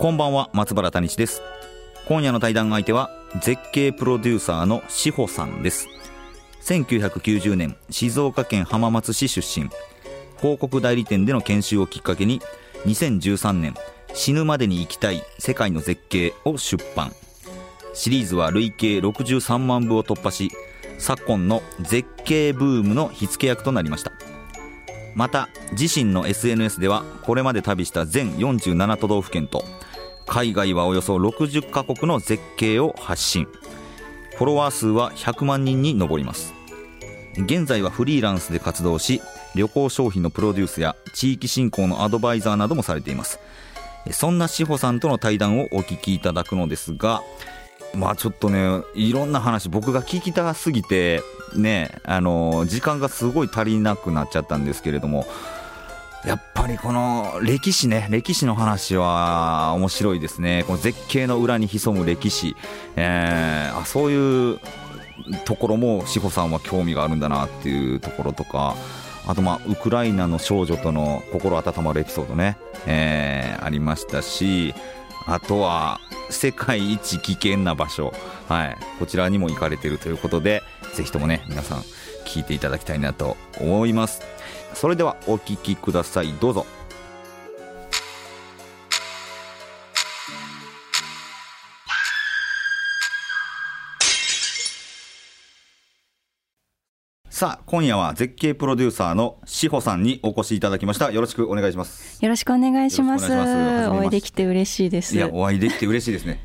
こんばんは松原谷地です。今夜の対談相手は絶景プロデューサーの志保さんです。1990年静岡県浜松市出身。広告代理店での研修をきっかけに2013年死ぬまでに行きたい世界の絶景を出版。シリーズは累計63万部を突破し昨今の絶景ブームの火付け役となりました。また自身の SNS ではこれまで旅した全47都道府県と海外はおよそ60カ国の絶景を発信。フォロワー数は100万人に上ります。現在はフリーランスで活動し旅行商品のプロデュースや地域振興のアドバイザーなどもされています。そんな志保さんとの対談をお聞きいただくのですがまあちょっとねいろんな話僕が聞きたすぎてねあの時間がすごい足りなくなっちゃったんですけれどもやっぱりこの歴史ね歴史の話は面白いですね。この絶景の裏に潜む歴史、えー、あそういうところも志保さんは興味があるんだなっていうところとか。あとまあウクライナの少女との心温まるエピソードね、えー、ありましたしあとは世界一危険な場所、はい、こちらにも行かれてるということでぜひともね皆さん聞いていただきたいなと思います。それではお聞きください。どうぞ。さあ今夜は絶景プロデューサーの志保さんにお越しいただきました。よろしくお願いします。よろしくお願いします。お会いできて嬉しいです。いやお会いできて嬉しいですね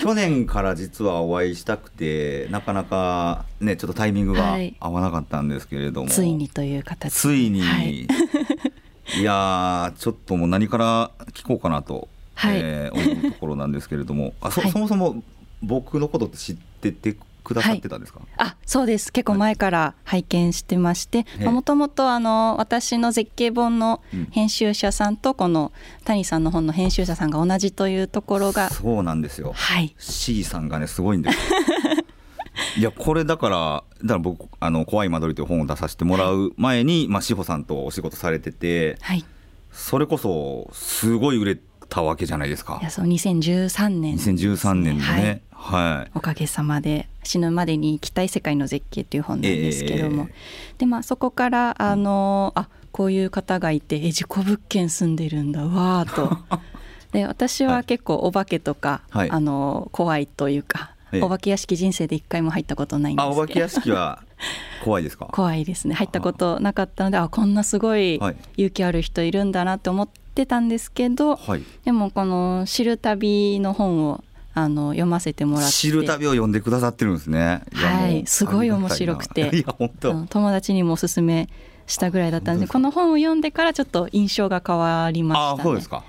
去年から実はお会いしたくてなかなかねちょっとタイミングが合わなかったんですけれども、はい、ついにという形ついに、はい、いやちょっともう何から聞こうかなと、はい、えー、思うところなんですけれども。あそそもそも僕のことって知っててくださってたんですか、はい、あそうです。結構前から拝見してましてもともと私の絶景本の編集者さんとこの谷さんの本の編集者さんが同じというところがそうなんですよ、はい、C さんがねすごいんです いやこれだからだから僕あの「怖い間取り」という本を出させてもらう前に、はい、まあ、志保さんとお仕事されてて、はい、それこそすごい売れたわけじゃないですか。いやそう2013年、ね、2013年でね、はい、おかげさまで死ぬまでに行きたい世界の絶景っていう本なんですけども、えー、でまあそこからあの、うん、あこういう方がいてえ事故物件住んでるんだわーと。で私は結構お化けとか、はい、あの怖いというか、はい、お化け屋敷人生で一回も入ったことないんですけど。お化け屋敷は 怖いですか？怖いですね。入ったことなかったのであこんなすごい。勇気ある人いるんだなって思ってたんですけど、はい、でもこの「知る旅」の本をあの読ませてもらって。知る旅を読んでくださってるんですね。はい。すごい面白くて。いや本当。友達にもおすすめしたぐらいだったんでこの本を読んでからちょっと印象が変わりました、ね、あそうですか。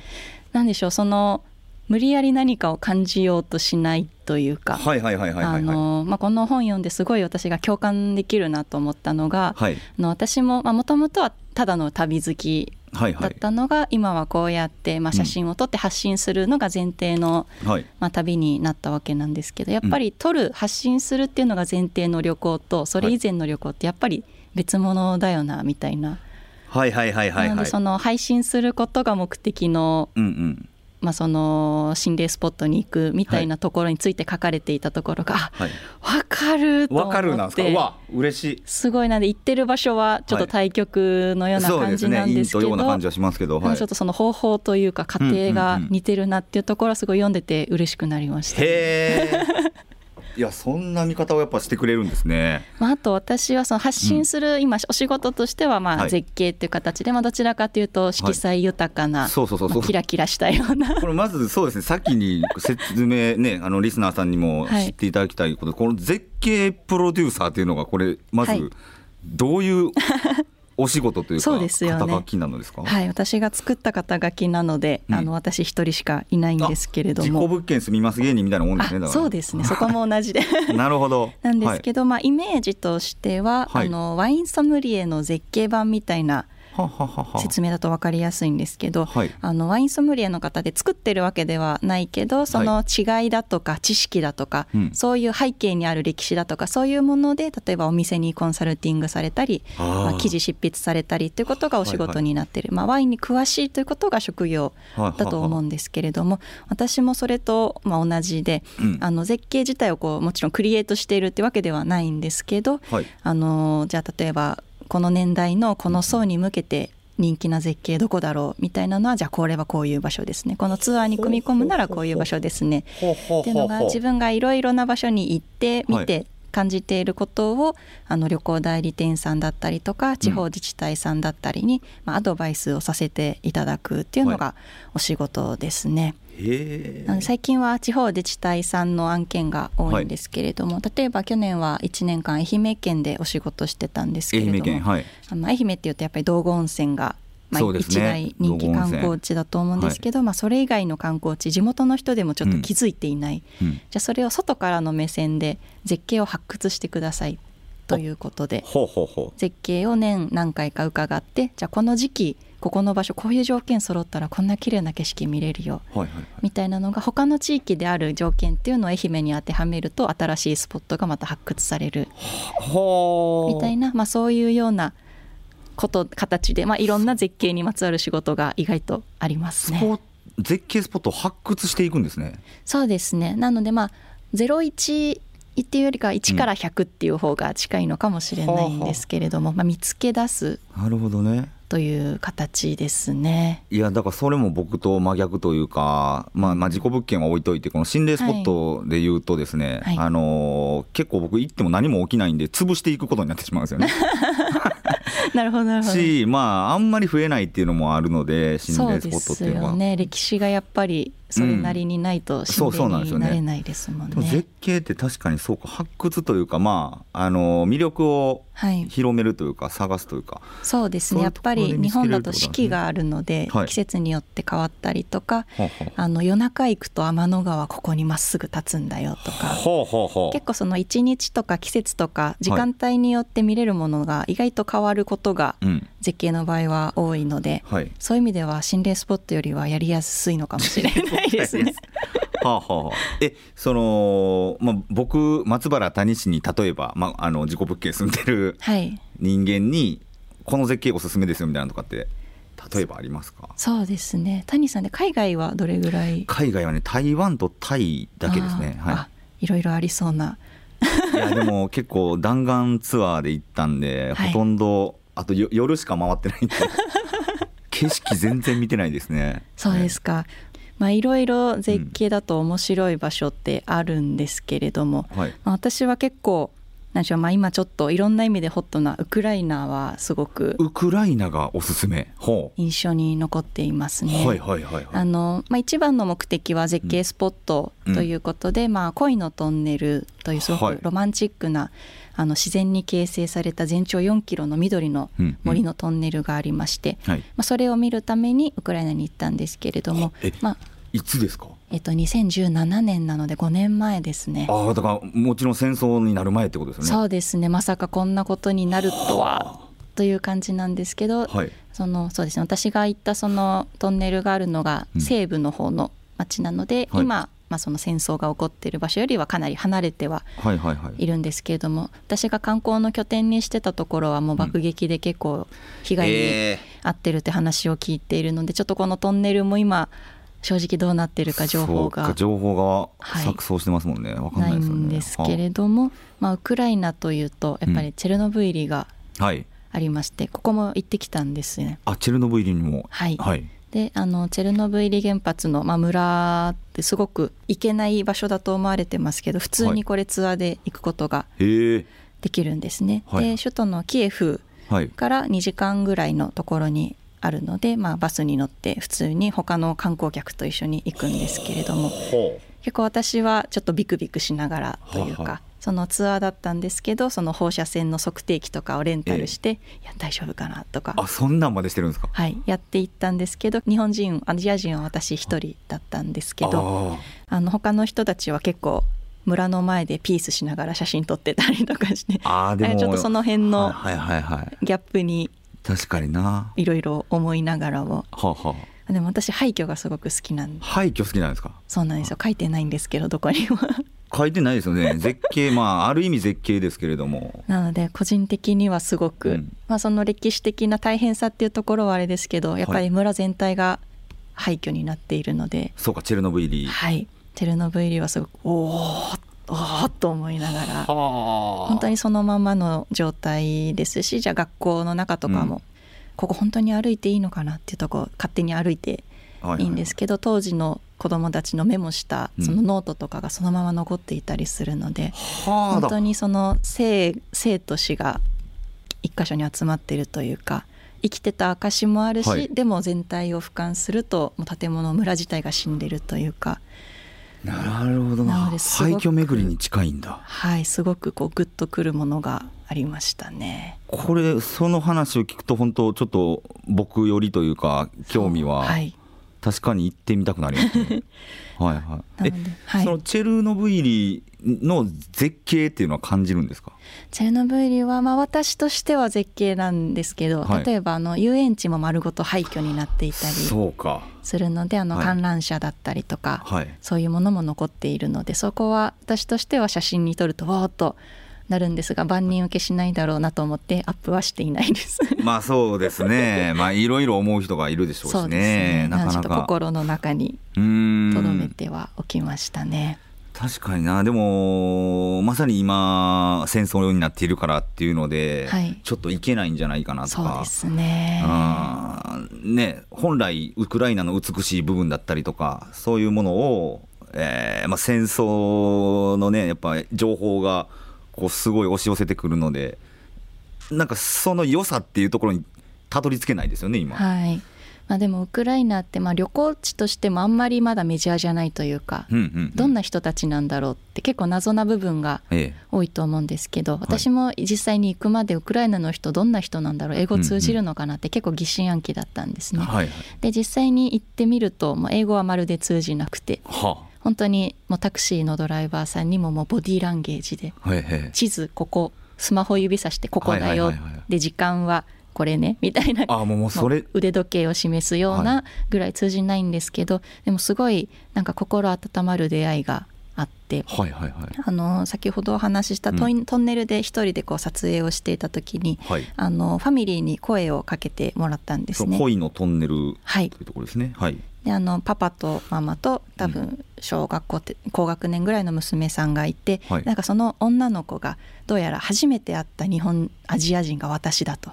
なんでしょうその無理やり何かを感じようとしないというかこの本読んですごい私が共感できるなと思ったのが、はい、の私ももともとはただの旅好きだったのが、今はこうやって、まあ、写真を撮って発信するのが前提の、まあ、旅になったわけなんですけどやっぱり撮る発信するっていうのが前提の旅行とそれ以前の旅行ってやっぱり別物だよなみたいな。はいはいはいはい、はい、その配信することが目的の、うんうんまあ、その心霊スポットに行くみたいなところについて書かれていたところが、はい、分かると思って。分かるなんですか？うわ嬉しい。すごいな。んで行ってる場所はちょっと対局のような感じなんですけど、はい、ね、感じはしますけど、はい、ちょっとその方法というか過程が似てるなっていうところはすごい読んでて嬉しくなりました、へえいやそんな見方をやっぱしてくれるんですね。まあ、あと私はその発信する、今お仕事としてはまあ絶景っていう形で、まあ、どちらかというと色彩豊かな、そうそうそうそう、キラキラしたような。これまずそうですね先に説明ねあのリスナーさんにも知っていただきたいこと、はい、この絶景プロデューサーっていうのがこれまずどういうお仕事というかそうですよ、ね、肩書きなのですか？はい私が作った肩書きなので、うん、あの私一人しかいないんですけれども。自己物件住みます芸人みたいなもんですねそうですね。そこも同じで。なるほど。なんですけど、はい、まあイメージとしては、はい、あのワインソムリエの絶景版みたいな説明だと分かりやすいんですけど、はい、あのワインソムリエの方で作ってるわけではないけどその違いだとか知識だとか、はい、そういう背景にある歴史だとかそういうもので例えばお店にコンサルティングされたりまあ、記事執筆されたりということがお仕事になってる、はいはい、まあ、ワインに詳しいということが職業だと思うんですけれども私もそれとまあ同じで、うん、あの絶景自体をこうもちろんクリエイトしているってわけではないんですけど、あのじゃあ例えばこの年代のこの層に向けて人気な絶景どこだろうみたいなのはじゃあこれはこういう場所ですね。このツアーに組み込むならこういう場所ですね。っていうのが自分がいろいろな場所に行って見て感じていることをあの旅行代理店さんだったりとか地方自治体さんだったりに、まあ、アドバイスをさせていただくっていうのがお仕事ですね。最近は地方自治体さんの案件が多いんですけれども、はい、例えば去年は1年間愛媛県でお仕事してたんですけれども、はい、あの愛媛っていうとやっぱり道後温泉がまあ、一大人気観光地だと思うんですけど、まあ、それ以外の観光地地元の人でもちょっと気づいていない、うん、じゃあそれを外からの目線で絶景を発掘してくださいということで絶景を年何回か伺ってじゃあこの時期ここの場所こういう条件揃ったらこんな綺麗な景色見れるよ、はいはいはい、みたいなのが他の地域である条件っていうのを愛媛に当てはめると新しいスポットがまた発掘される。みたいな、まあ、そういうようなこと形で、まあ、いろんな絶景にまつわる仕事が意外とありますね。絶景スポットを発掘していくんですね。そうですね。なのでまあ01っていうよりか1から100っていう方が近いのかもしれないんですけれども、うん、まあ、見つけ出す。なるほどねという形ですね。いやだからそれも僕と真逆というか、まあ、まあ事故物件は置いといてこの心霊スポットで言うとですね、はい、あの結構僕行っても何も起きないんで潰していくことになってしまうんですよね。なるほどなるほど。しまああんまり増えないっていうのもあるので心霊スポットっていうのは。そうですよね。歴史がやっぱりそれなりにないと心霊になれないですもんね。うん、絶景って確かにそうか。発掘というかまああの魅力を広めるというか、探すというか。そうですね。やっぱり日本だと四季があるので、季節によって変わったりとか、あの夜中行くと天の川ここにまっすぐ立つんだよとか。結構その一日とか季節とか時間帯によって見れるものが意外と変わることが絶景の場合は多いので、そういう意味では心霊スポットよりはやりやすいのかもしれないですね。はあはあ、えその、まあ、僕松原谷氏に例えば、まあ、あの自己物件住んでる人間に、この絶景おすすめですよみたいなとかって例えばありますか？そうですね。谷さんで海外はどれぐらい？海外はね台湾とタイだけですね。はい。いろいろありそうな。いやでも結構弾丸ツアーで行ったんで、はい、ほとんどあと夜しか回ってないんで。景色全然見てないですね。そうですか、まあ、いろいろ絶景だと面白い場所ってあるんですけれども、うん。はい、まあ、私は結構何でしょう、まあ、今ちょっといろんな意味でホットなウクライナはすごくウクライナがおすすめ？印象に残っていますね。はいはいはいはい、あのまあ、一番の目的は絶景スポットということで、うん、まあ、恋のトンネルというすごくロマンチックな、はい、あの自然に形成された全長4キロの緑の森のトンネルがありまして、うんうん、まあ、それを見るためにウクライナに行ったんですけれども、まあ、いつですか？えっと、2017年なので5年前ですね。ああだからもちろん戦争になる前ってことですね。そうですね。まさかこんなことになるとはという感じなんですけど、はい、そのそうですね。私が行ったそのトンネルがあるのが西部の方の町なので、うん、今、まあ、その戦争が起こっている場所よりはかなり離れてはいるんですけれども、私が観光の拠点にしてたところはもう爆撃で結構被害に遭ってるって話を聞いているので、ちょっとこのトンネルも今正直どうなってるか情報が。情報が錯綜してますもんね、はい、かんないですよね。んですけれども、まあ、ウクライナというとやっぱりチェルノブイリがありまして、うんはい、ここも行ってきたんですね。あチェルノブイリにも。はい、はい、であのチェルノブイリ原発の、まあ、村ってすごく行けない場所だと思われてますけど普通にこれツアーで行くことができるんですね、で首都のキエフから2時間ぐらいのところにあるので、まあ、バスに乗って普通に他の観光客と一緒に行くんですけれども。結構私はちょっとビクビクしながらというか。そのツアーだったんですけどその放射線の測定器とかをレンタルして、えい。や大丈夫かなとか。あそんなんまでしてるんですか？はい。やっていったんですけど日本人アジア人は私一人だったんですけどあの他の人たちは結構村の前でピースしながら写真撮ってたりとかして。あでもちょっとその辺のギャップに確かにな。いろいろ思いながらも。ははでも私廃墟がすごく好きなんで。廃墟好きなんですか？そうなんですよ。書いてないんですけどどこにも。書いてないですよね。絶景まあ ある意味絶景ですけれども。なので個人的にはすごく、うん、まあ、その歴史的な大変さっていうところはあれですけどやっぱり村全体が廃墟になっているので、はい、そうかチェルノブイリ。はい。チェルノブイリはすごくおおおと思いながら。本当にそのままの状態ですしじゃあ学校の中とかも、うん、ここ本当に歩いていいのかなっていうとこ勝手に歩いていいんですけど、はいはい、当時の子どもたちのメモしたそのノートとかがそのまま残っていたりするので、うん、本当にその生生と死が一箇所に集まっているというか生きてた証もあるし、はい、でも全体を俯瞰するともう建物村自体が死んでるというか。なるほど。な廃墟巡りに近いんだ。はいすごくこうグッとくるものがありましたね。これその話を聞くと本当ちょっと僕よりというか興味は確かに行ってみたくなりますね。は いはいえ、はい、そのチェルノブイリの絶景っていうのは感じるんですか？チェルノブイリはまあ私としては絶景なんですけど、はい、例えばあの遊園地も丸ごと廃墟になっていたりするのであの観覧車だったりとか、はい、そういうものも残っているのでそこは私としては写真に撮るとわーっとなるんですが万人受けしないだろうなと思ってアップはしていないです。まあそうですね。まあいろいろ思う人がいるでしょうしね。ね。なかなか。心の中にとどめてはおきましたね。確かにな。でもまさに今戦争になっているからっていうので、はい、ちょっといけないんじゃないかなとか。そうですね。ね本来ウクライナの美しい部分だったりとかそういうものを、えーまあ、戦争のねやっぱ情報がこうすごい押し寄せてくるのでなんかその良さっていうところにたどり着けないですよね今。はい。まあ、でもウクライナってまあ旅行地としてもあんまりまだメジャーじゃないというか、どんな人たちなんだろうって結構謎な部分が多いと思うんですけど、ええ、私も実際に行くまでウクライナの人どんな人なんだろう英語通じるのかなって結構疑心暗鬼だったんですね。で実際に行ってみるともう英語はまるで通じなくて。はあ本当にもうタクシーのドライバーさんにももうボディーランゲージで、地図ここスマホ指さしてここだよ、で時間はこれね みたいなあもうそれ。腕時計を示すようなぐらい通じないんですけど、でもすごいなんか心温まる出会いがあって、はいはいはい、あの先ほどお話ししたト,、ントンネルで一人でこう撮影をしていた時に、はい、あのファミリーに声をかけてもらったんですね。恋のトンネルとい。うところですね。はい、であのパパとママと多分小学校って高学年ぐらいの娘さんがいて、はい、なんかその女の子がどうやら初めて会った日本アジア人が私だと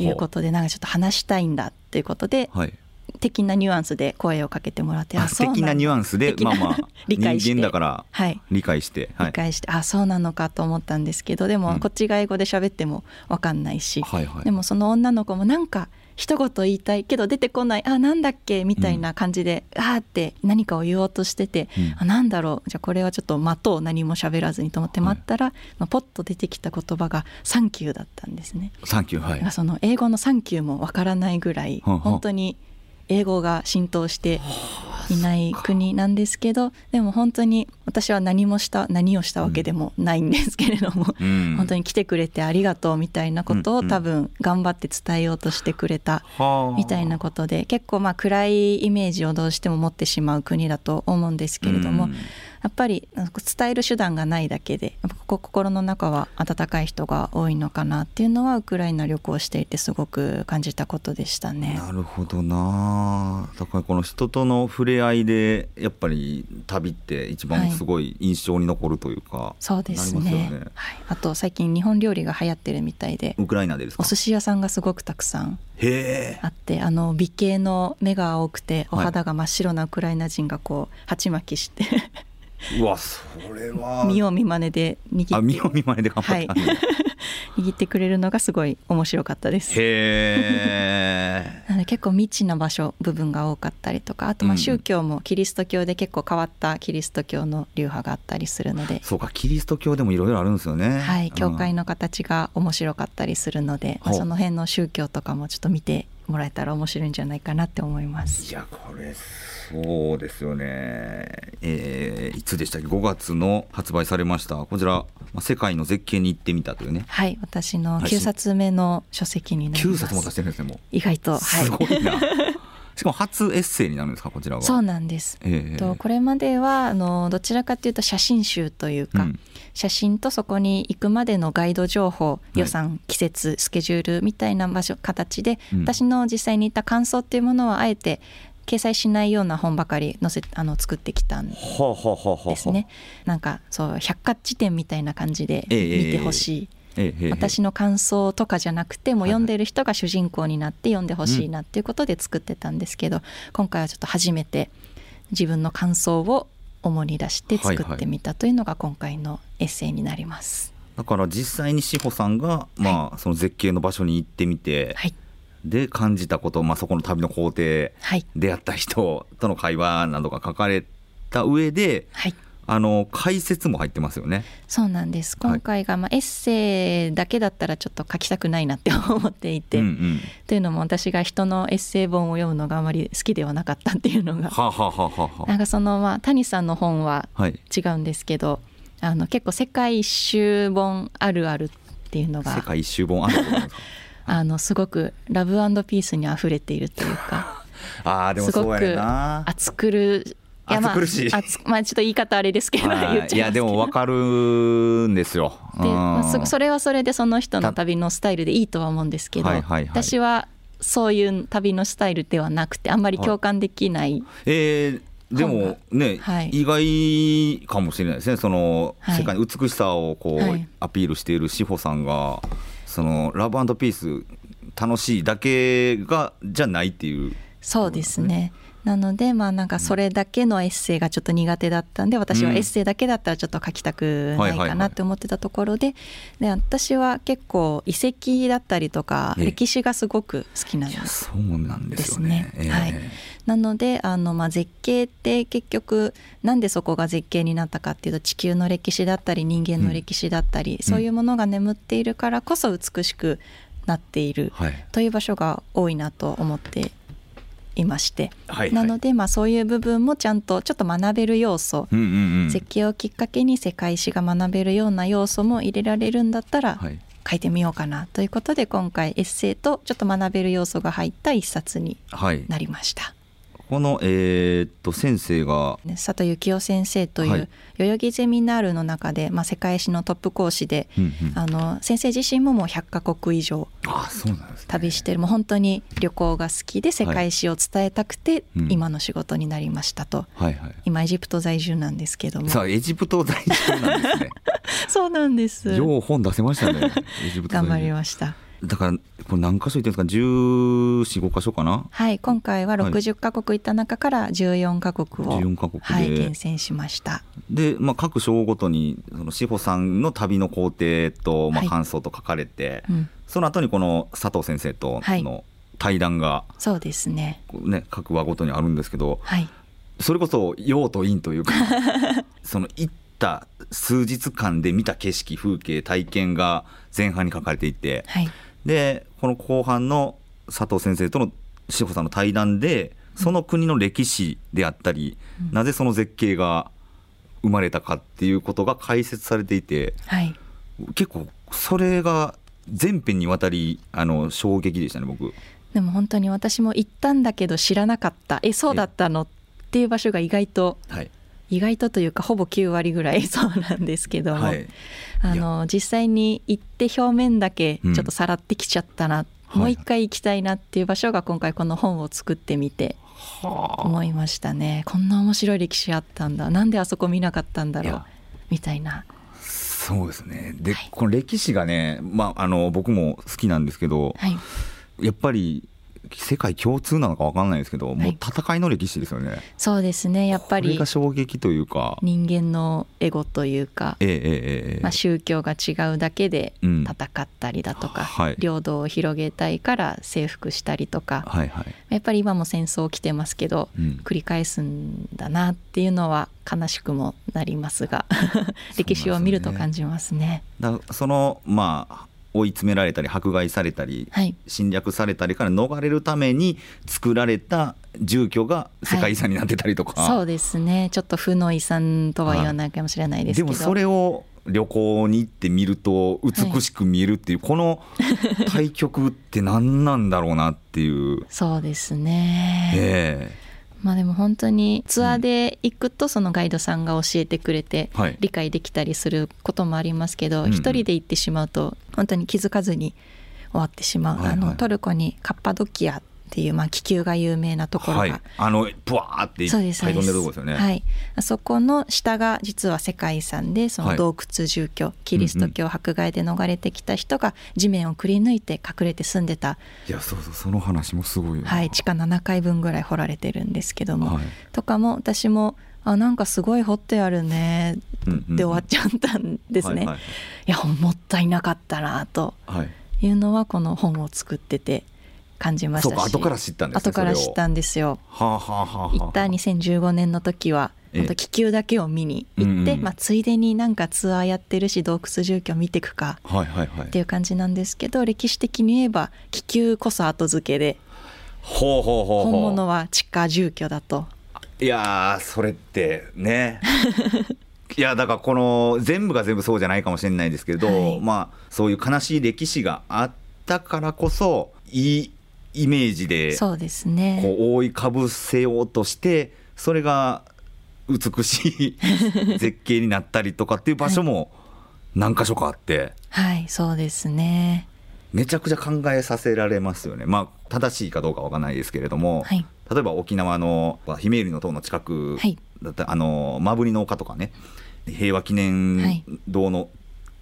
いうことでなんかちょっと話したいんだっていうことで、はい、的なニュアンスで声をかけてもらってあ的なニュアンスでまあまあ 理解人間だから理解して、はい、理解してあそうなのかと思ったんですけどでもこっちが英語で喋っても分かんないし、はいはい、でもその女の子もなんか一言言いたいけど出てこないあなんだっけみたいな感じで、うん、あーって何かを言おうとしてて、うん、あなんだろうじゃあこれはちょっと待とう何も喋らずにと思って待ったら、はい、まあ、ポッと出てきた言葉が「サンキュー」だったんですね。サンキューはい、その英語の「サンキュー」もわからないぐらい本当に英語が浸透していない国なんですけどでも本当に私は何もした何をしたわけでもないんですけれども、うん、本当に来てくれてありがとうみたいなことを多分頑張って伝えようとしてくれたみたいなことで結構まあ暗いイメージをどうしても持ってしまう国だと思うんですけれども。うん。やっぱり伝える手段がないだけで心の中は温かい人が多いのかなっていうのはウクライナ旅行していてすごく感じたことでしたね。なるほどな。だからこの人との触れ合いでやっぱり旅って一番すごい印象に残るというか、はい、そうですね、ね、はい、あと最近日本料理が流行ってるみたいでウクライナでですか？お寿司屋さんがすごくたくさんあってあの美形の目が青くてお肌が真っ白なウクライナ人がこう鉢巻きしてうわそれは。見よう見まねで握って。あ見よう見まねで頑張った、はい、握ってくれるのがすごい面白かったです。へえ 結構未知な場所部分が多かったりとかあとまあ宗教もキリスト教で結構変わったキリスト教の流派があったりするので、そうかキリスト教でもいろいろあるんですよね。はい教会の形が面白かったりするので、まあ、その辺の宗教とかもちょっと見てもらえたら面白いんじゃないかなって思います。いやこれそうですよね、えー、いつでしたっけ？5月の発売されました。こちら「世界の絶景に行ってみた」というねはい私の9冊目の書籍になります。9冊も出してるんですねもう。意外と、はい、すごいな。しかも初エッセイになるんですかこちらは？そうなんです、えー、とこれまではあのどちらかというと写真集というか、うん、写真とそこに行くまでのガイド情報予算、はい、季節スケジュールみたいな場所形で、うん、私の実際に行った感想っていうものはあえて掲載しないような本ばかり載せあの作ってきたんですね。なんかそう百科事典みたいな感じで見てほしい。ええ私の感想とかじゃなくてもう読んでる人が主人公になって読んでほしいなっていうことで作ってたんですけど、今回はちょっと初めて自分の感想を主に出して作ってみたというのが今回のエッセイになります。だから実際に志保さんが、まあ、その絶景の場所に行ってみて、はい、で感じたこと、まあ、そこの旅の工程、はい、出会った人との会話などが書かれた上で、はい、あの解説も入ってますよね。そうなんです。今回がまあエッセイだけだったらちょっと書きたくないなって思っていて、うんうん、というのも私が人のエッセイ本を読むのがあまり好きではなかったっていうのが、はははなんかそのまあ谷さんの本は違うんですけど、はい、あの結構世界一周本あるあるっていうのが。世界一周本ある あのすごくラブピースにあふれているというか。あでもそうやねんな。熱くるいやまあ、まあ、ちょっと言い方あれですけど、い。やでも分かるんですよ。で、まあ、それはそれでその人の旅のスタイルでいいとは思うんですけど、はいはいはい、私はそういう旅のスタイルではなくてあんまり共感できない、はい、えー、でもね、はい、意外かもしれないですね。その、世界の美しさをこう、アピールしている志保さんがそのラブピース楽しいだけがじゃないっていう、ね、そうですねなのでまあなんかそれだけのエッセイがちょっと苦手だったんで私はエッセイだけだったらちょっと書きたくないかなって思ってたところでで私は結構遺跡だったりとか歴史がすごく好きなんです。そうなんですね。えー、はい。なのであの、まあ、絶景って結局なんでそこが絶景になったかっていうと地球の歴史だったり人間の歴史だったり、うん、そういうものが眠っているからこそ美しくなっているという場所が多いなと思っていまして、はいはい、なのでまあそういう部分もちゃんとちょっと学べる要素、うんうんうん、絶景をきっかけに世界史が学べるような要素も入れられるんだったら、書いてみようかな。ということで今回エッセイとちょっと学べる要素が入った一冊になりました。はいこの、えー、っと先生が。佐藤幸雄先生という、はい、代々木ゼミナールの中で、まあ、世界史のトップ講師で、うんうん、あの先生自身ももう100か国以上旅してる。もう本当に旅行が好きで世界史を伝えたくて、はい、今の仕事になりましたと、はいはい、今エジプト在住なんですけども。エジプト在住なんですね。そうなんです。よう本出せましたね。頑張りましただからこれ何箇所行ってるんですか？1415箇所かな？はい今回は60か国行った中から14か国を、14カ国はい、厳選しました。で、まあ、各章ごとにその志保さんの旅の工程と、まあ、感想と書かれて、はいうん、その後にこの佐藤先生との対談が、はい、そうですね。ね各話ごとにあるんですけど、はい、それこそ陽と陰というか その行った数日間で見た景色風景体験が前半に書かれていて、はい、でこの後半の佐藤先生との志保さんの対談でその国の歴史であったり、うん、なぜその絶景が生まれたかっていうことが解説されていて、はい、結構それが全編にわたりあの衝撃でしたね僕。でも本当に私も行ったんだけど知らなかった。えそうだったの？っていう場所が意外と、はい、意外とというかほぼ9割ぐらい そうなんですけども、はい、あの実際に行って表面だけちょっとさらってきちゃったな、うん、もう一回行きたいなっていう場所が今回この本を作ってみて思いましたね、こんな面白い歴史あったんだ。なんであそこ見なかったんだろうみたいな。そうですね。で、はい、この歴史がね、まあ、あの僕も好きなんですけど、はい、やっぱり世界共通なのか分かんないですけど、はい、もう戦いの歴史ですよね。そうですね。やっぱりこれが衝撃というか。人間のエゴというか、ええええまあ、宗教が違うだけで戦ったりだとか、うんはい、領土を広げたいから征服したりとか、はいはい、やっぱり今も戦争起きてますけど、うん、繰り返すんだなっていうのは悲しくもなりますが。歴史を見ると感じますね。だそのまあ追い詰められたり迫害されたり、はい、侵略されたりから逃れるために作られた住居が世界遺産になってたりとか、はい、そうですね。ちょっと負の遺産とは言わないかもしれないですけど、でもそれを旅行に行ってみると美しく見えるっていう、はい、この対局って何なんだろうなっていう。そうですね。ええ。ーまあでも本当にツアーで行くとそのガイドさんが教えてくれて理解できたりすることもありますけど一人で行ってしまうと本当に気づかずに終わってしまう、あのトルコにカッパドキアっていう、まあ、気球が有名なところが、はい、あのブワーっていっぱい飛んでるとこですよね。はい、あそこの下が実は世界遺産でその洞窟住居、はい、キリスト教迫害で逃れてきた人が地面をくり抜いて隠れて住んでた。いやそうそうその話もすごいはい。地下7階分ぐらい掘られてるんですけども、はい、とかも私もあなんかすごい掘ってあるねで終わっちゃったんですね、いやもったいなかったなというのはこの本を作ってて感じましたし。後から知ったんです、ね、後から知ったんですよ。はあはあはあ、行った2015年の時は本当気球だけを見に行って、うんうん、まあ、ついでになんかツアーやってるし洞窟住居見ていくかっていう感じなんですけど、歴史的に言えば気球こそ後付けでほうほうほう本物は地下住居だと。いやそれってね。いやだからこの全部が全部そうじゃないかもしれないですけど、はい、まあそういう悲しい歴史があったからこそいいイメージでそうですね。こう覆いかぶせようとしてそれが美しい 絶景になったりとかっていう場所も何箇所かあって、はい、はい、そうですね。めちゃくちゃ考えさせられますよね。まあ正しいかどうかわからないですけれども、はい、例えば沖縄のひめゆりの塔の近くだった、はい、あのマブリの丘とかね平和記念堂の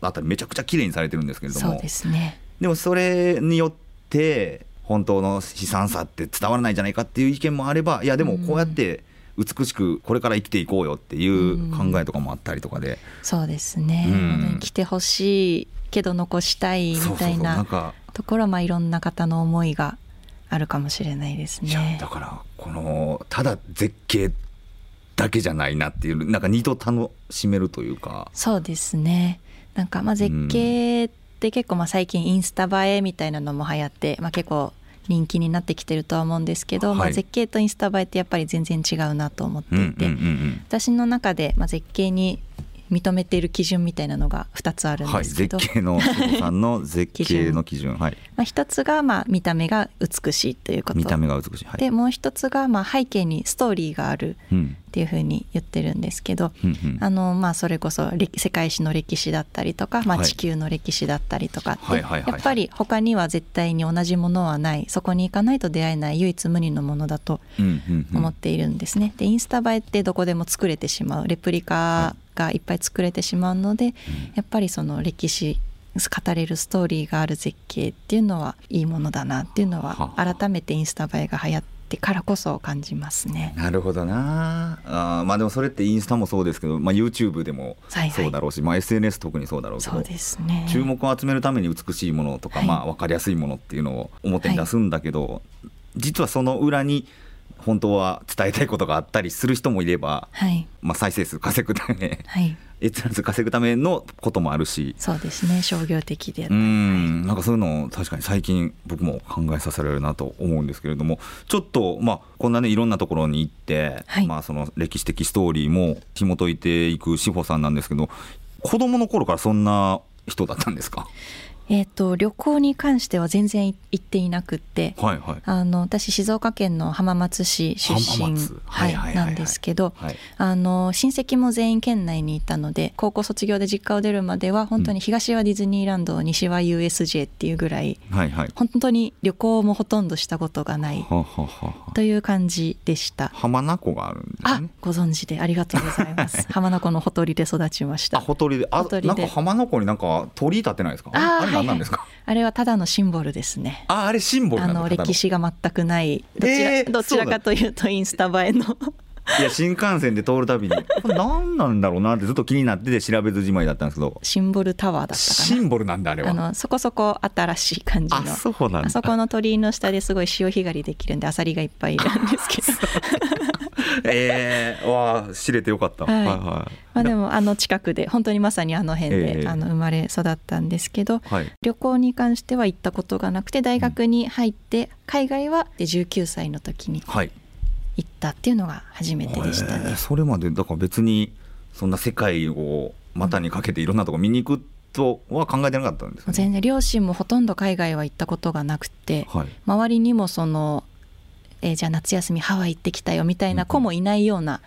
あたりめちゃくちゃ綺麗にされてるんですけれども、そうですね。でもそれによって本当の悲惨さって伝わらないんじゃないかっていう意見もあればいやでもこうやって美しくこれから生きていこうよっていう考えとかもあったりとかで、そうですね、うん、来てほしいけど残したいみたいなところまあいろんな方の思いがあるかもしれないですね。だからこのただ絶景だけじゃないなっていうなんか二度楽しめるというか。そうですね。なんかまあ絶景って結構まあ最近インスタ映えみたいなのも流行って、まあ、結構人気になってきてるとは思うんですけど、はい、まあ、絶景とインスタ映えってやっぱり全然違うなと思っていて、私の中でまあ絶景に認めている基準みたいなのが2つあるんですけど、はい、絶景のさんの 絶景の基準。はい、まあ、1つがまあ見た目が美しいということ。見た目が美しい、はい、でもう1つがまあ背景にストーリーがあるっていうふうに言ってるんですけど、うん、あのまあそれこそ世界史の歴史だったりとか、まあ、地球の歴史だったりとかってやっぱり他には絶対に同じものはないそこに行かないと出会えない唯一無二のものだと思っているんですね。でインスタ映えってどこでも作れてしまうレプリカがいっぱい作れてしまうので、やっぱりその歴史語れるストーリーがある絶景っていうのはいいものだなっていうのは改めてインスタ映えが流行ってからこそ感じますね。なるほどな。あまあでもそれってインスタもそうですけど、まあ、YouTube でもそうだろうし、はいはい、まあ、SNS 特にそうだろうけどそうですね。注目を集めるために美しいものとか、はい、まあ、分かりやすいものっていうのを表に出すんだけど、はい、実はその裏に本当は伝えたいことがあったりする人もいれば、はい、まあ、再生数稼ぐため、はい、閲覧数稼ぐためのこともあるし。そうですね。商業的でうん。なんかそういうのを確かに最近僕も考えさせられるなと思うんですけれどもちょっとまあこんなねいろんなところに行って、はい、まあその歴史的ストーリーも紐解いていく志保さんなんですけど子供の頃からそんな人だったんですか？えーと、旅行に関しては全然行っていなくって、はいはい、あの私静岡県の浜松市出身なんですけど、あの親戚も全員県内にいたので高校卒業で実家を出るまでは本当に東はディズニーランド、うん、西は USJ っていうぐらい、はいはい、本当に旅行もほとんどしたことがないという感じでした。浜名湖があるんです、ね、あご存知でありがとうございます。浜名湖のほとりで育ちました。ほとりで。あなんか浜名湖になんか鳥居立ってないですか？あ何なんですか、はいはい、あれはただのシンボルですね。ああれシンボルあの歴史が全くない。どちらえー、どちらかというとインスタ映えのいや新幹線で通るたびにこれ何なんだろうなってずっと気になってて調べずじまいだったんですけど。シンボルタワーだったシンボルなんだあれは。あのそこそこ新しい感じの。あそうなんあそこの鳥居の下ですごい潮干狩りできるんでアサリがいっぱいいるんですけど。え えー、わあ知れてよかった、はい、はいはい。まあ、でもあの近くで本当にまさにあの辺で、えー、あの生まれ育ったんですけど、はい、旅行に関しては行ったことがなくて大学に入って、海外は19歳の時に、はい行ったっていうのが初めてでしたね。それまでだから別にそんな世界を股にかけていろんなとこ見に行くとは考えてなかったんです、ね、全然両親もほとんど海外は行ったことがなくて、はい、周りにもその、えー、じゃあ夏休みハワイ行ってきたよみたいな子もいないような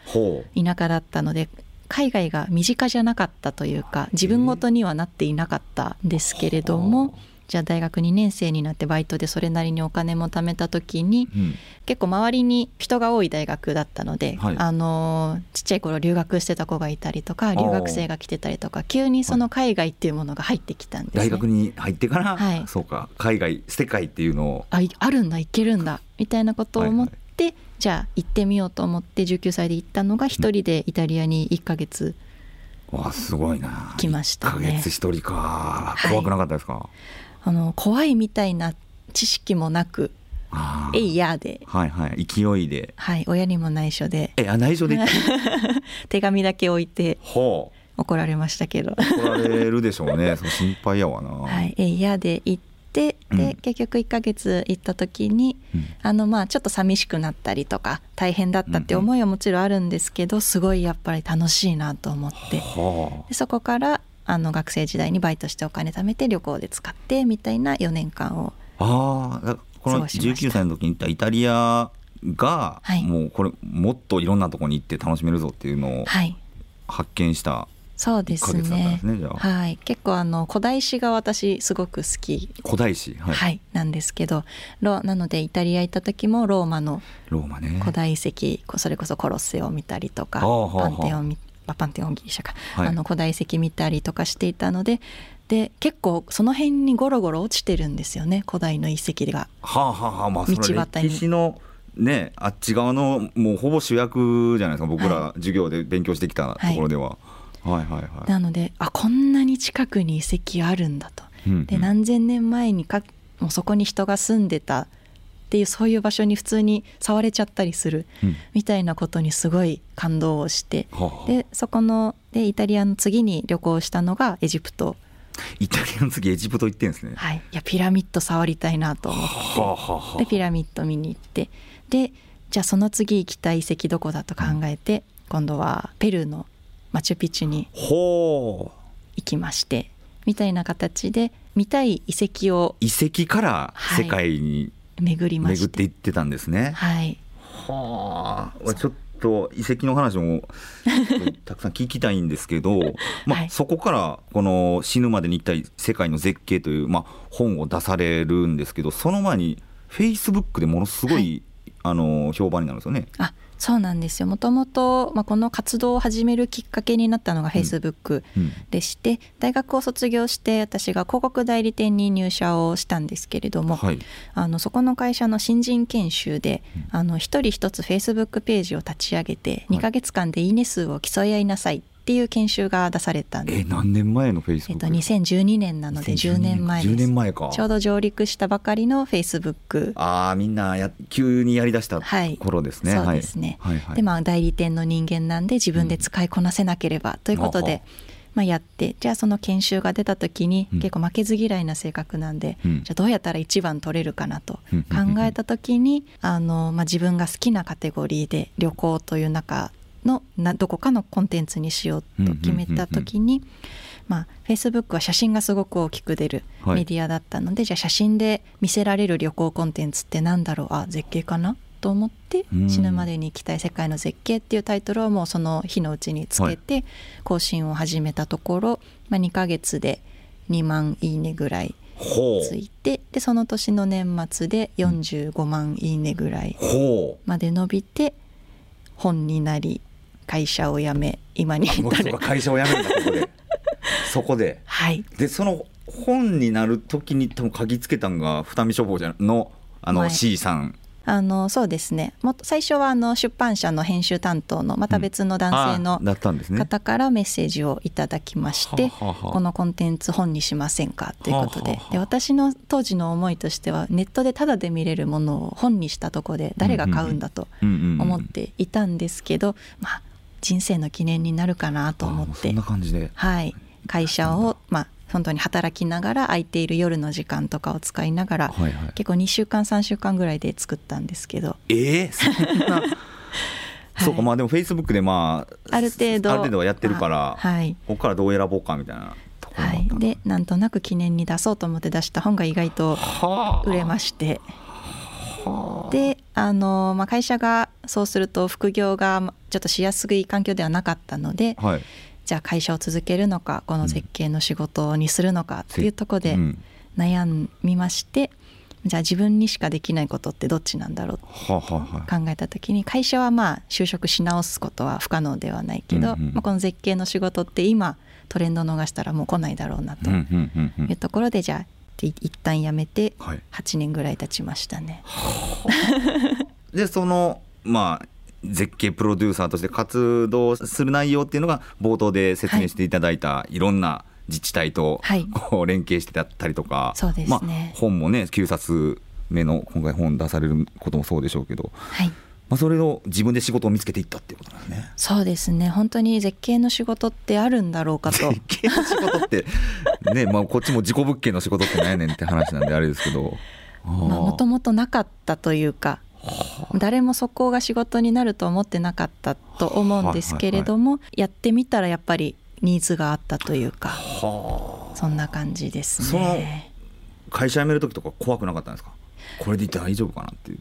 田舎だったので、海外が身近じゃなかったというか自分ごとにはなっていなかったんですけれども。じゃあ大学2年生になってバイトでそれなりにお金も貯めた時に、うん、結構周りに人が多い大学だったので、はい、あのちっちゃい頃留学してた子がいたりとか留学生が来てたりとか急にその海外っていうものが入ってきたんです、ね、大学に入ってから、はい、そうか海外世界っていうのを。ああるんだ行けるんだみたいなことを思って、はい。はい、じゃあ行ってみようと思って19歳で行ったのが一人でイタリアに1か月、わすごいな。来ましたね。1ヶ月一人か。怖くなかったですか、はいあの怖いみたいな知識もなく「えいや」で。はいはい。勢いで。はい親にも内緒で。えあ内緒で？手紙だけ置いて怒られましたけど。怒られるでしょうね。そ心配やわな。はい「えいや」で行ってで、結局1か月行った時に、うん、あのまあちょっと寂しくなったりとか大変だったって思いはもちろんあるんですけど、すごいやっぱり楽しいなと思って、でそこからあの学生時代にバイトしてお金貯めて旅行で使ってみたいな4年間をああこの19歳の時に行ったイタリアが、はい、もうこれもっといろんなところに行って楽しめるぞっていうのを発見した、はいそうですね。はい、結構あの古代史が私すごく好き。古代史、はい、はい、なんですけど、ロなのでイタリア行った時もローマの古代遺跡、それこそコロッセオを見たりとか、パンテオン見パンテオンギリシャか、はい、あの古代遺跡見たりとかしていたのでで結構その辺にゴロゴロ落ちてるんですよね古代の遺跡が。はあはあまあ、道端に。歴史のね、あっち側のもうほぼ主役じゃないですか僕ら授業で勉強してきたところでは。はい、はい、はいはいなのであこんなに近くに遺跡あるんだと。うんうん、で何千年前にかもうそこに人が住んでたっていうそういう場所に普通に触れちゃったりするみたいなことにすごい感動をして、うん、でそこのでイタリアの次に旅行したのがエジプト。イタリアの次エジプト行ってんですね。はい。いやピラミッド触りたいなと思って。でピラミッド見に行って。でじゃあその次行きたい遺跡どこだと考えて、うん、今度はペルーのマチュピチュに行きましてみたいな形で見たい遺跡を遺跡から世界に巡りま巡っていってたんですね。はい。はあ、ちょっと遺跡の話も たくさん聞きたいんですけど、まあ、はい、そこからこの死ぬまでに行きたい世界の絶景という、まあ、本を出されるんですけど、その前にフェイスブックでものすごい、はい、あの評判になるんですよね。あそうなんですよ。もともと、まあ、この活動を始めるきっかけになったのがフェイスブックでして、うんうん、大学を卒業して私が広告代理店に入社をしたんですけれども、はい、あのそこの会社の新人研修で、うん、あの一人一つフェイスブックページを立ち上げて2か月間でいいね数を競い合いなさいっていう研修が出されたんで。え何年前のフェイスブック、えっと、2012年なので10年前です。10年前か。ちょうど上陸したばかりのフェイスブック。ああみんなや急にやりだした頃ですね、はい、そうですね、はい。はい、でまあ代理店の人間なんで自分で使いこなせなければということで、うん。まあ、やって。じゃあその研修が出た時に、結構負けず嫌いな性格なんで、うん、じゃあどうやったら一番取れるかなと考えた時に、あのまあ、自分が好きなカテゴリーで旅行という中のなどこかのコンテンツにしようと決めた時に、まあ、Facebook は写真がすごく大きく出るメディアだったので、はい、じゃあ写真で見せられる旅行コンテンツって何だろう？あ絶景かな？と思って「死ぬまでに行きたい世界の絶景」っていうタイトルをもうその日のうちにつけて更新を始めたところ、まあ、2ヶ月で2万いいねぐらいついてでその年の年末で45万いいねぐらいまで伸びて本になり会を社辞め今に至る。会社を辞めるんだここで。そこで。はい。でその本になる時に多分鍵つけたんが二見書房じゃのあの C さん。あのそうですね。も最初はあの出版社の編集担当のまた別の男性の方からメッセージをいただきまして、このコンテンツ本にしませんかということで。で私の当時の思いとしてはネットでタダで見れるものを本にしたとこで誰が買うんだと思っていたんですけど、まあ人生の記念になるかなと思って。はい。会社をまあ本当に働きながら空いている夜の時間とかを使いながら、はいはい、結構2週間3週間ぐらいで作ったんですけど。えー、そんな。そうかまあでもフェイスブックでまあある程度。ある程度はやってるから、はい、ここからどう選ぼうかみたいなはい、でなんとなく記念に出そうと思って出した本が意外と売れまして。であの、まあ、会社がそうすると副業がちょっとしやすい環境ではなかったので、はい、じゃあ会社を続けるのかこの絶景の仕事にするのかっていうとこで悩みまして、じゃあ自分にしかできないことってどっちなんだろうと考えた時に会社はまあ就職し直すことは不可能ではないけど、まあ、この絶景の仕事って今トレンド逃したらもう来ないだろうなというところでじゃあ一旦やめて8年ぐらい経ちましたね。でそのまあ絶景プロデューサーとして活動する内容っていうのが冒頭で説明していただいた、い、ろんな自治体とこう 連携してたりとか、そうですね、本もね9冊目の今回本出されることもそうでしょうけど、はいまあ、それを自分で仕事を見つけていったっていうことなんですね。そうですね本当に絶景の仕事ってあるんだろうかと。絶景の仕事ってねまあこっちも事故物件の仕事ってないねんって話なんであれですけど。もともとなかったというか誰もそこが仕事になると思ってなかったと思うんですけれども、やってみたらやっぱりニーズがあったというかそんな感じですね。会社辞める時とか怖くなかったんですか？これで大丈夫かなっていう。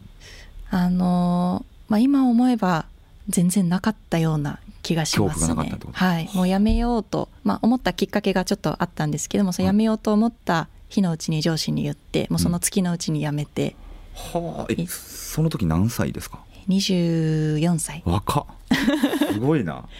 あのまあ、今思えば全然なかったような気がしますね。はい、もう辞めようと、まあ、思ったきっかけがちょっとあったんですけども、そ辞めようと思った日のうちに上司に言って、もうその月のうちに辞めて、はあえその時何歳ですか？24歳。若すごいな。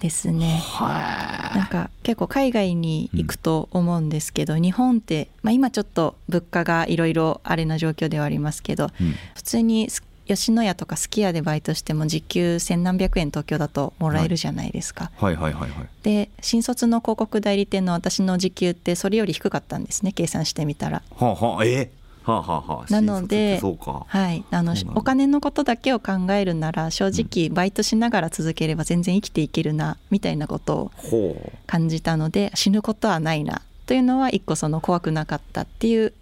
ですね。なんか結構海外に行くと思うんですけど、うん、日本って、まあ、今ちょっと物価がいろいろあれな状況ではありますけど、うん、普通に吉野家とかすき家でバイトしても時給千何百円東京だともらえるじゃないですか。はい、はい、はい。はい。で新卒の広告代理店の私の時給ってそれより低かったんですね計算してみたら。はあ。はあ。え？はあはあはあ、なので、はい、あのお金のことだけを考えるなら正直バイトしながら続ければ全然生きていけるなみたいなことを感じたので死ぬことはないなというのは一個その怖くなかったっていう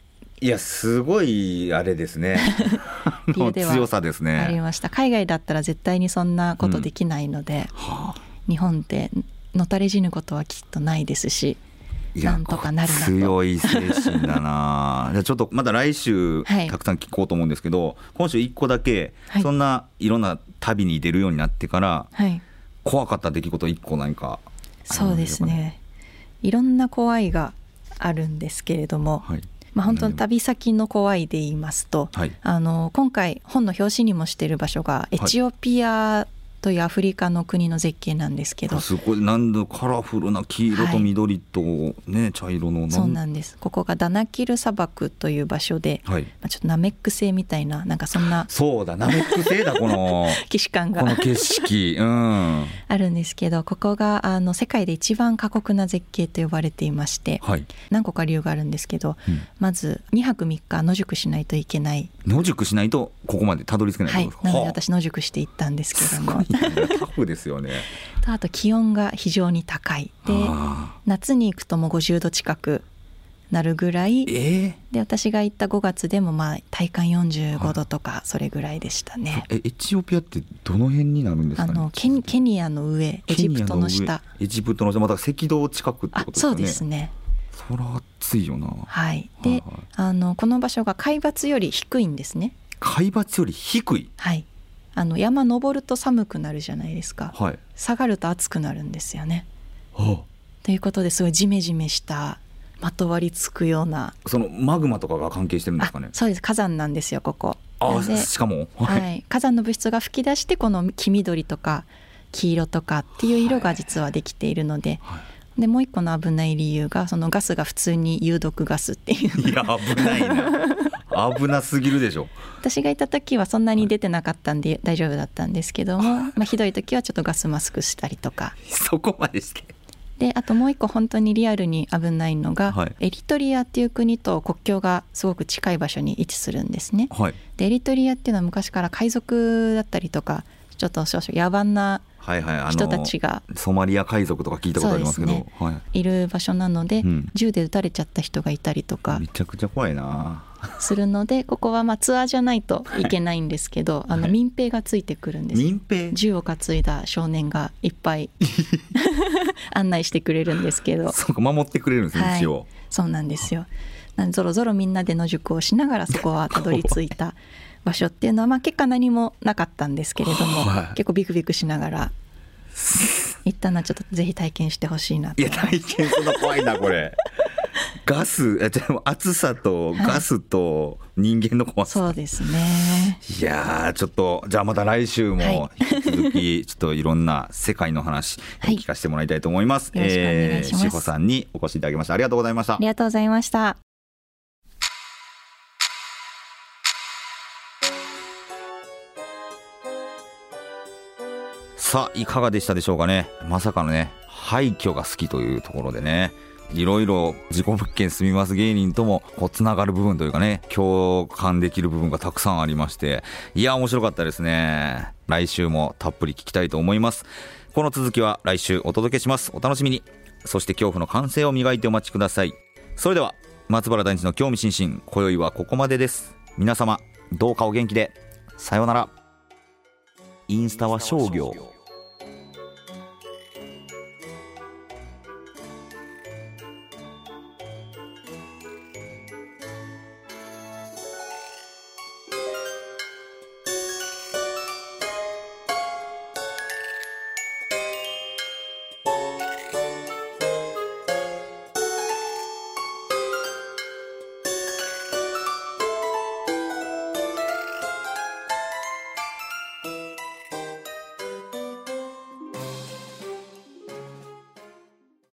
いやすごいあれですね。強さですね。ありました。海外だったら絶対にそんなことできないので、うんはあ、日本ってのたれ死ぬことはきっとないですしなんとかなるな強い精神だな。じゃあちょっとまた来週たくさん聞こうと思うんですけど、はい、今週1個だけ、はい、そんないろんな旅に出るようになってから、はい、怖かった出来事1個何かそうですね。いろんな怖いがあるんですけれども、はい。まあ、本当に旅先の怖いで言いますと、はい、あの今回本の表紙にもしている場所がエチオピアというアフリカの国の絶景なんですけど。すごい。なんだカラフルな黄色と緑とね、はい、茶色のそうなんです。ここがダナキル砂漠という場所で、はい、まあ、ちょっとナメック星みたいななんかそんな そうだナメック星だこの既視感が。この景色、うん、あるんですけどここがあの世界で一番過酷な絶景と呼ばれていまして、はい、何個か理由があるんですけど、うん、まず2泊3日野宿しないといけない。野宿しないとここまでたどり着けないはい。なので私野宿していったんですけども。タフですよね。とあと気温が非常に高い。で夏に行くともう50度近くなるぐらい、えー、で私が行った5月でもまあ体感45度とかそれぐらいでしたね、えエチオピアってどの辺になるんですか、ね、あのケニケニアの上。エジプトの下。エジプトの下。また赤道近くってことですかねそうですね。そら暑いよな。はい。で、はいはい、あのこの場所が海抜より低いんですね海抜より低い。はい。あの山登ると寒くなるじゃないですか、はい、下がると暑くなるんですよね。はあ、ということですごいジメジメしたまとわりつくような。そのマグマとかが関係してるんですかね？そうです。火山なんですよここ。あしかも、はい、はい、火山の物質が噴き出してこの黄緑とか黄色とかっていう色が実はできているので、はい、でもう一個の危ない理由がそのガスが普通に有毒ガスっていういや危ないな。危なすぎるでしょ。私がいた時はそんなに出てなかったんで大丈夫だったんですけども、まあ、ひどい時はちょっとガスマスクしたりとか。そこまでして。であともう一個本当にリアルに危ないのが、はい、エリトリアっていう国と国境がすごく近い場所に位置するんですね。はい、でエリトリアっていうのは昔から海賊だったりとかちょっと少々野蛮な人たちが、ソマリア海賊とか聞いたことありますけど、ね。はい、いる場所なので、うん、銃で撃たれちゃった人がいたりとかめちゃくちゃ怖いな。するのでここはまあツアーじゃないといけないんですけど、はい、あの民兵がついてくるんです、民兵？銃を担いだ少年がいっぱい 案内してくれるんですけど。そうか守ってくれるんですね、はい、そうなんですよ。ぞろぞろみんなで野宿をしながらそこはたどり着いた 場所っていうのは、まあ、結果何もなかったんですけれども、はい、結構ビクビクしながら 行ったのはちょっとぜひ体験してほしいないや体験そんな怖いなこれ。ガスえ暑さとガスと人間の怖さ、はい、そうですね。いやちょっとじゃあまた来週も引き続きちょっといろんな世界の話、聞かせてもらいたいと思います、よろしくお願いします、えー、志保さんにお越しいただきました。ありがとうございました。ありがとうございましたさあいかがでしたでしょうかね。まさかのね廃墟が好きというところでね。いろいろ事故物件住みます芸人ともこうつながる部分というかね共感できる部分がたくさんありまして。いや面白かったですね。来週もたっぷり聞きたいと思います。この続きは来週お届けします。お楽しみに。そして恐怖の完成を磨いてお待ちください。それでは松原大地の興味津々今宵はここまでです。皆様どうかお元気で。さようなら。インスタは商業。